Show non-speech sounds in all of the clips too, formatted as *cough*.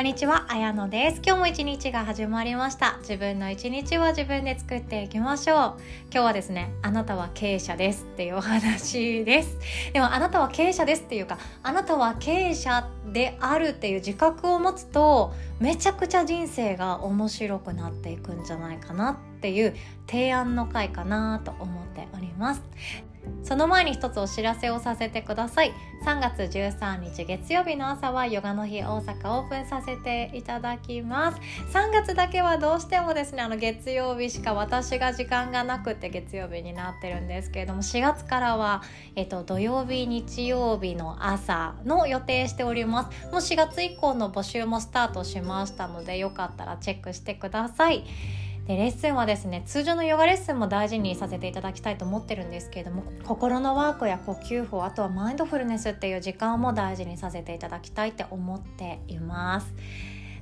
こんにちは、あやのです。今日も一日が始まりました。自分の一日は自分で作っていきましょう。今日はですね、あなたは経営者ですっていうお話です。でもあなたは経営者ですっていうか、あなたは経営者であるっていう自覚を持つと、めちゃくちゃ人生が面白くなっていくんじゃないかなっていう提案の回かなと思っております。その前に一つお知らせをさせてください。3月13日月曜日の朝はヨガの日大阪オープンさせていただきます。3月だけはどうしてもですねあの月曜日しか私が時間がなくて月曜日になってるんですけれども4月からは、えっと、土曜日日曜日の朝の予定しております。もう4月以降の募集もスタートしましたのでよかったらチェックしてください。でレッスンはですね通常のヨガレッスンも大事にさせていただきたいと思ってるんですけれども心のワークや呼吸法あとはマインドフルネスっていう時間も大事にさせていただきたいって思っています。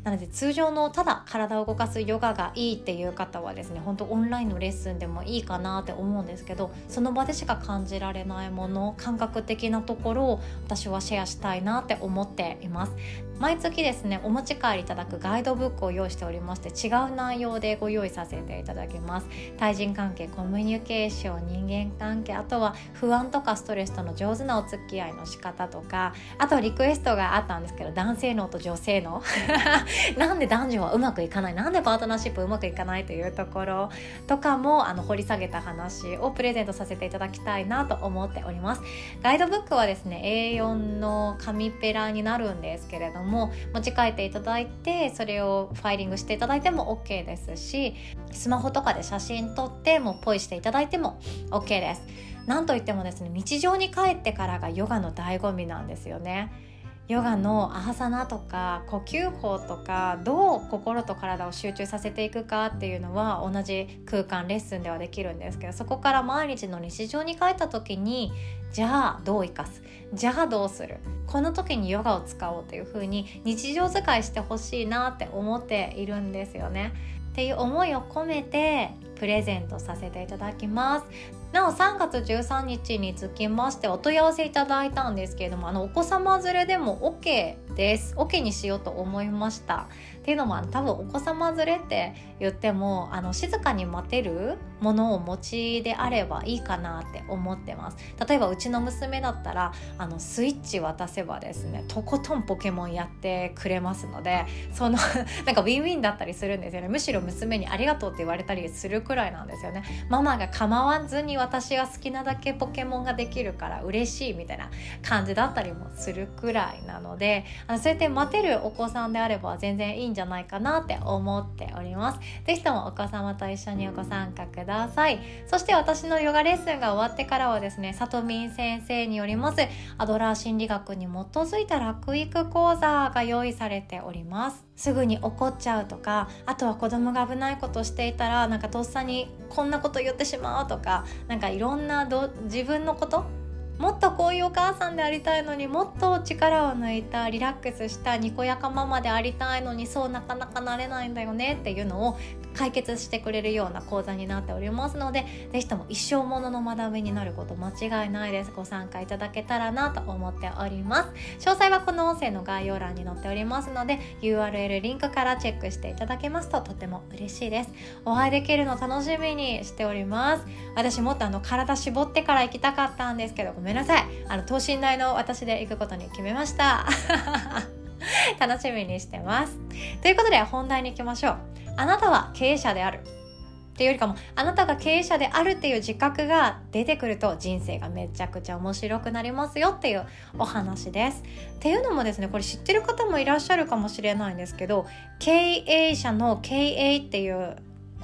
なので通常のただ体を動かすヨガがいいっていう方はですね本当オンラインのレッスンでもいいかなって思うんですけどその場でしか感じられないもの感覚的なところを私はシェアしたいなって思っています。毎月ですねお持ち帰りいただくガイドブックを用意しておりまして違う内容でご用意させていただきます。対人関係コミュニケーション人間関係あとは不安とかストレスとの上手なお付き合いの仕方とかあとリクエストがあったんですけど男性脳と女性脳 *laughs* なんで男女はうまくいかない？なんでパートナーシップうまくいかないというところ？とかもあの掘り下げた話をプレゼントさせていただきたいなと思っております。ガイドブックはですね A4 の紙ペラになるんですけれどもも持ち帰っていただいてそれをファイリングしていただいても OK ですしスマホとかで写真撮ってもうポイしていただいても OK です。なんといってもですね日常に帰ってからがヨガの醍醐味なんですよね。ヨガのアハサナとか呼吸法とかどう心と体を集中させていくかっていうのは同じ空間レッスンではできるんですけどそこから毎日の日常に帰った時にじゃあどう生かす？じゃあどうする？この時にヨガを使おうというふうに日常使いしてほしいなって思っているんですよね。っていう思いを込めてプレゼントさせていただきます。なお3月13日につきましてお問い合わせいただいたんですけれどもあのお子様連れでも OK です。OK にしようと思いました。っていうのも多分お子様連れって言ってもあの静かに待てるものを持ちであればいいかなって思ってます。例えばうちの娘だったらあのスイッチ渡せばですねとことんポケモンやってくれますのでその *laughs* なんかウィンウィンだったりするんですよね。むしろ娘にありがとうって言われたりするくらいなんですよね。ママが構わずに私が好きなだけポケモンができるから嬉しいみたいな感じだったりもするくらいなのであのそうやって待てるお子さんであれば全然いいんじゃじゃないかなって思っております。是非ともお子様と一緒にご参加ください。そして私のヨガレッスンが終わってからはですねさとみん先生によりますアドラー心理学に基づいた楽育講座が用意されております。すぐに怒っちゃうとかあとは子供が危ないことしていたらなんかとっさにこんなこと言ってしまうとかなんかいろんなど自分のこともっとこういうお母さんでありたいのにもっと力を抜いたリラックスしたにこやかママでありたいのにそうなかなかなれないんだよねっていうのを解決してくれるような講座になっておりますので是非とも一生ものの学びになること間違いないです。ご参加いただけたらなと思っております。詳細はこの音声の概要欄に載っておりますので URL リンクからチェックしていただけますととても嬉しいです。お会いできるの楽しみにしております。私もっとあの体絞ってから行きたかったんですけどごめんなさい。あの等身大の私で行くことに決めました。*laughs* 楽しみにしてます。ということで本題に行きましょう。あなたは経営者であるっていうよりかもあなたが経営者であるっていう自覚が出てくると人生がめちゃくちゃ面白くなりますよっていうお話です。っていうのもですねこれ知ってる方もいらっしゃるかもしれないんですけど経営者の経営っていう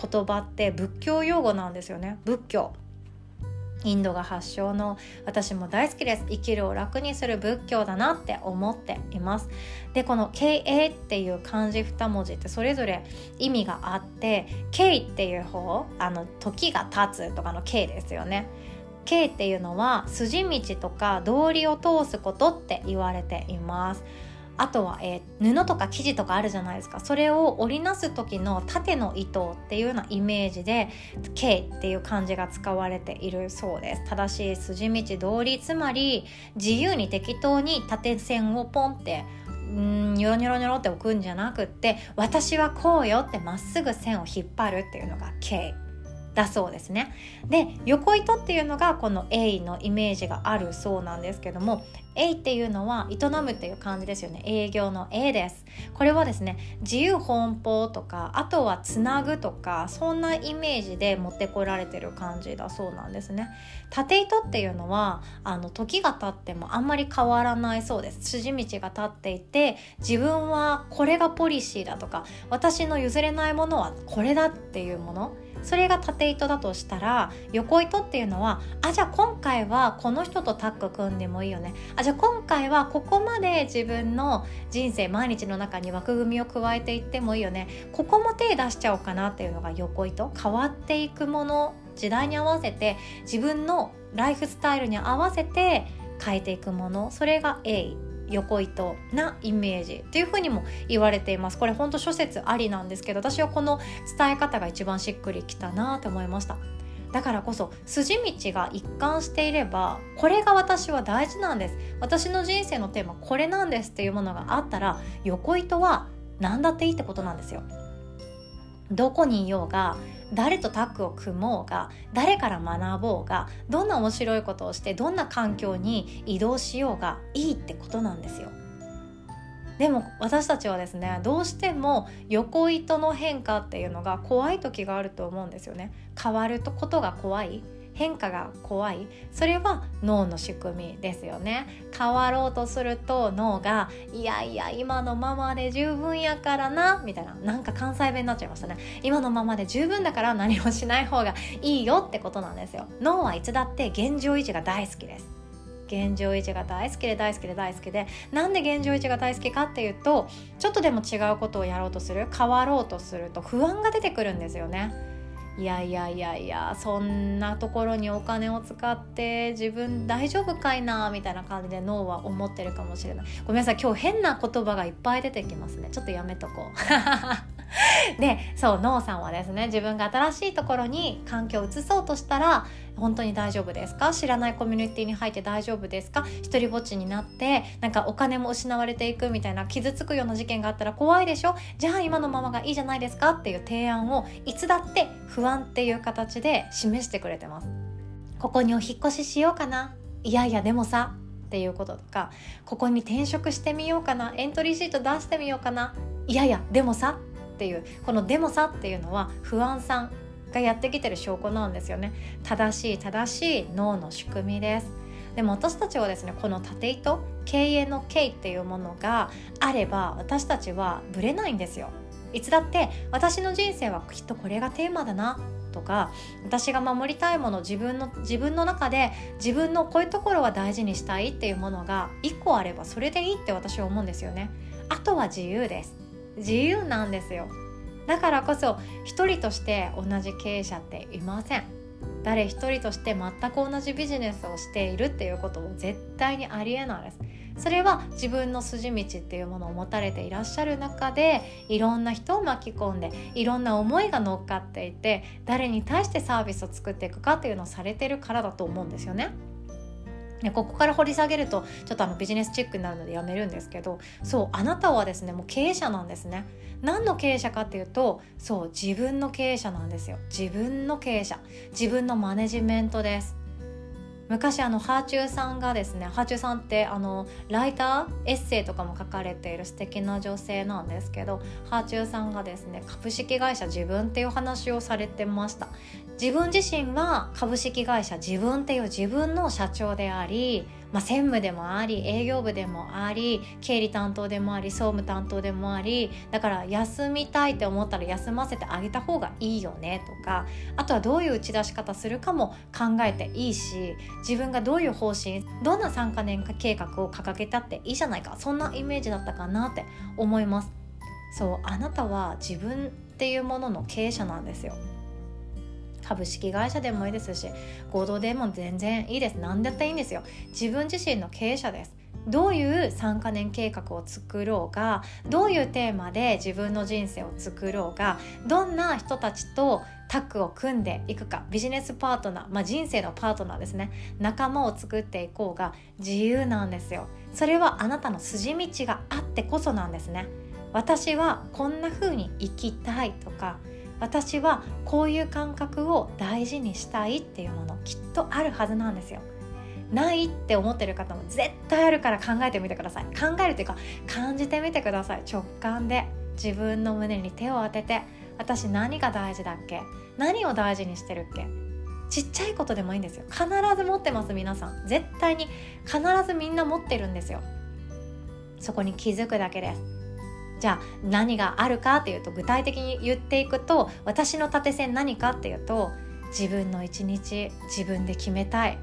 言葉って仏教用語なんですよね仏教。インドが発祥の私も大好きです。生きるを楽にする仏教だなって思っています。でこの経営っていう漢字2文字ってそれぞれ意味があって経っていう方あの時が経つとかの経ですよね。経っていうのは筋道とか道理を通すことって言われています。あとは、えー、布とか生地とかあるじゃないですか。それを織りなす時の縦の糸っていうようなイメージで「K」っていう漢字が使われているそうです。正しい筋道通りつまり自由に適当に縦線をポンってんニョロニョロニョロって置くんじゃなくって私はこうよってまっすぐ線を引っ張るっていうのが K だそうですね。で横糸っていうのがこの A のイメージがあるそうなんですけども A っていうのは営むっていう感じですよね。営業の A です。これはですね自由奔放とかあとはつなぐとかそんなイメージで持ってこられてる感じだそうなんですね。縦糸っていうのはあの時が経ってもあんまり変わらないそうです。筋道が立っていて自分はこれがポリシーだとか私の譲れないものはこれだっていうもの。それが縦糸だとしたら横糸っていうのはあじゃあ今回はこの人とタッグ組んでもいいよね。あじゃあ今回はここまで自分の人生毎日の中に枠組みを加えていってもいいよね。ここも手出しちゃおうかなっていうのが横糸。変わっていくもの時代に合わせて自分のライフスタイルに合わせて変えていくもの。それが A 横糸なイメージっていうふうにも言われています。これほんと諸説ありなんですけど私はこの伝え方が一番しっくりきたなと思いました。だからこそ筋道が一貫していればこれが私は大事なんです。私の人生のテーマこれなんですっていうものがあったら横糸は何だっていいってことなんですよ。どこにいようが誰とタッグを組もうが誰から学ぼうがどんな面白いことをしてどんな環境に移動しようがいいってことなんですよ。でも私たちはですねどうしても横糸の変化っていうのが怖い時があると思うんですよね変わることが怖い変化が怖い。それは脳の仕組みですよね。変わろうとすると脳がいやいや今のままで十分やからなみたいな。なんか関西弁になっちゃいましたね。今のままで十分だから何もしない方がいいよってことなんですよ。脳はいつだって現状維持が大好きです。現状維持が大好きで大好きで大好きで。なんで現状維持が大好きかっていうとちょっとでも違うことをやろうとする変わろうとすると不安が出てくるんですよね。いやいやいやいやそんなところにお金を使って自分大丈夫かいなみたいな感じで脳は思ってるかもしれない。ごめんなさい今日変な言葉がいっぱい出てきますね。ちょっとやめとこう。*laughs* *laughs* でそうノーさんはですね自分が新しいところに環境を移そうとしたら本当に大丈夫ですか？知らないコミュニティに入って大丈夫ですか？一人ぼっちになってなんかお金も失われていくみたいな傷つくような事件があったら怖いでしょ？じゃあ今のままがいいじゃないですか？っていう提案をいつだって不安っていう形で示してくれてます。ここにお引越ししようかな？いやいやでもさっていうこととか。ここに転職してみようかな？エントリーシート出してみようかな？いやいやでもさっていうこの「でもさ」っていうのは不安さんがやってきてる証拠なんですよね。正しい正しい脳の仕組みです。でも私たちはですねこの縦糸経営の経っていうものがあれば私たちはぶれないんですよ。いつだって私の人生はきっとこれがテーマだなとか私が守りたいもの自分の自分の中で自分のこういうところは大事にしたいっていうものが1個あればそれでいいって私は思うんですよね。あとは自由です。自由なんですよ。だからこそ一人として同じ経営者っていません。誰一人として全く同じビジネスをしているっていうことも絶対にありえないです。それは自分の筋道っていうものを持たれていらっしゃる中でいろんな人を巻き込んでいろんな思いが乗っかっていて誰に対してサービスを作っていくかっていうのをされてるからだと思うんですよね。でここから掘り下げるとちょっとあのビジネスチックになるのでやめるんですけどそうあなたはですねもう経営者なんですね。何の経営者かっていうとそう自分の経営者なんですよ。自分の経営者。自分のマネジメントです。昔あのハーチューさんがですねハーチューさんってあのライターエッセイとかも書かれている素敵な女性なんですけどハーチューさんがですね株式会社自分っていう話をされてました。自分自身は株式会社自分っていう自分の社長でありまあ、専務でもあり営業部でもあり経理担当でもあり総務担当でもありだから休みたいって思ったら休ませてあげた方がいいよねとかあとはどういう打ち出し方するかも考えていいし自分がどういう方針どんな3か年計画を掲げたっていいじゃないかそんなイメージだったかなって思います。そうあなたは自分っていうものの経営者なんですよ。株式会社でもいいですし合同でも全然いいです。何だっていいんですよ。自分自身の経営者です。どういう3カ年計画を作ろうがどういうテーマで自分の人生を作ろうがどんな人たちとタッグを組んでいくかビジネスパートナー、まあ、人生のパートナーですね。仲間を作っていこうが自由なんですよ。それはあなたの筋道があってこそなんですね。私はこんな風に生きたいとか私はこういう感覚を大事にしたいっていうものきっとあるはずなんですよ。ないって思ってる方も絶対あるから考えてみてください。考えるというか感じてみてください。直感で。自分の胸に手を当てて私何が大事だっけ？何を大事にしてるっけ？ちっちゃいことでもいいんですよ。必ず持ってます皆さん。絶対に必ずみんな持ってるんですよ。そこに気づくだけです。じゃあ何があるかっていうと具体的に言っていくと私の縦線何かっていうと自分の一日自分で決めたい。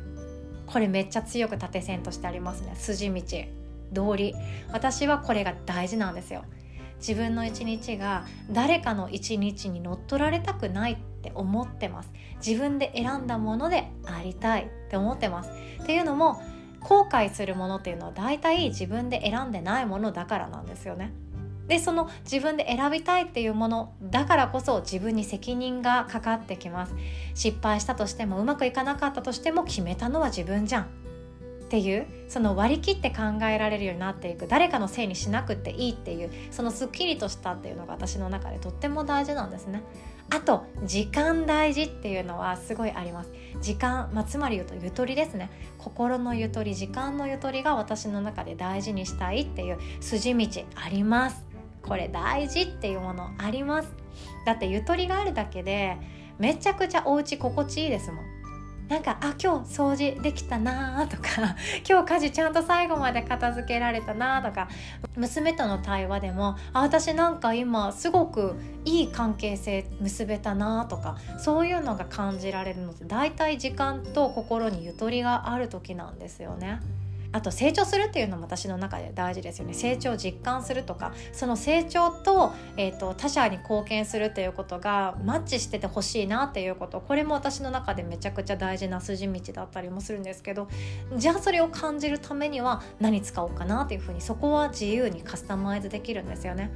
これめっちゃ強く縦線としてありますね。筋道通り私はこれが大事なんですよ。自分の一日が誰かの一日に乗っ取られたくないって思ってます。自分で選んだものでありたいって思ってます。っていうのも後悔するものっていうのは大体自分で選んでないものだからなんですよね。でその自分で選びたいっていうものだからこそ自分に責任がかかってきます。失敗したとしてもうまくいかなかったとしても決めたのは自分じゃん。っていうその割り切って考えられるようになっていく。誰かのせいにしなくていいっていうそのすっきりとしたっていうのが私の中でとっても大事なんですね。あと時間大事っていうのはすごいあります。時間、まあ、つまり言うとゆとりですね。心のゆとり時間のゆとりが私の中で大事にしたいっていう筋道あります。これ大事っていうものあります。だってゆとりがあるだけでめちゃくちゃお家心地いいですもん。なんかあ今日掃除できたなとか *laughs* 今日家事ちゃんと最後まで片付けられたなとか。娘との対話でもあ私なんか今すごくいい関係性結べたなとかそういうのが感じられるのって大体時間と心にゆとりがある時なんですよね。あと成長するっていうのも私の中で大事ですよね成長を実感するとかその成長と,、えーと、他者に貢献するっていうことがマッチしててほしいなっていうことこれも私の中でめちゃくちゃ大事な筋道だったりもするんですけどじゃあそれを感じるためには何使おうかなっていうふうにそこは自由にカスタマイズできるんですよね。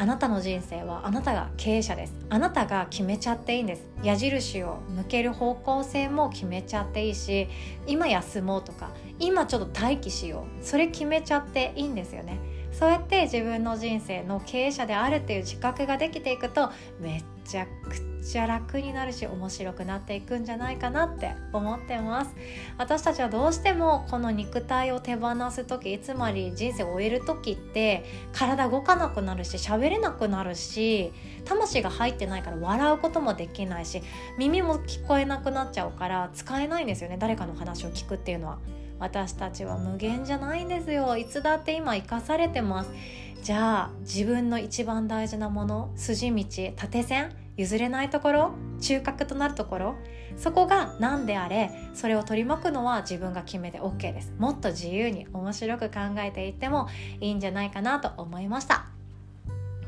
あなたの人生はあなたが経営者です。あなたが決めちゃっていいんです。矢印を向ける方向性も決めちゃっていいし今休もうとか今ちょっと待機しよう。それ決めちゃっていいんですよね。そうやって自分の人生の経営者であるっていう自覚ができていくとめちゃくちゃ楽になるし面白くなっていくんじゃないかなって思ってます。私たちはどうしてもこの肉体を手放す時つまり人生を終える時って体動かなくなるし喋れなくなるし魂が入ってないから笑うこともできないし耳も聞こえなくなっちゃうから使えないんですよね。誰かの話を聞くっていうのは。私たちは無限じゃないんですよ。いつだって今生かされてます。じゃあ自分の一番大事なもの筋道縦線譲れないところ中核となるところそこが何であれそれを取り巻くのは自分が決めて OK ですもっと自由に面白く考えていってもいいんじゃないかなと思いました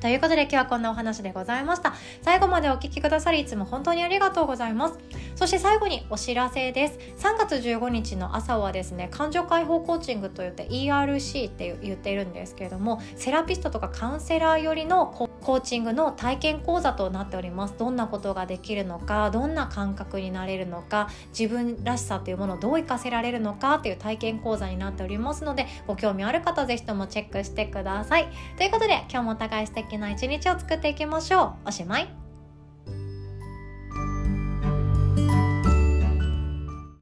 ということで今日はこんなお話でございました。最後までお聴きくださりいつも本当にありがとうございます。そして最後にお知らせです。3月15日の朝はですね、感情解放コーチングといって ERC って言っているんですけれども、セラピストとかカウンセラー寄りのココーチングの体験講座となっております。どんなことができるのか、どんな感覚になれるのか、自分らしさというものをどう活かせられるのかという体験講座になっておりますので、ご興味ある方ぜひともチェックしてください。ということで、今日もお互い素敵な一日を作っていきましょう。おしまい。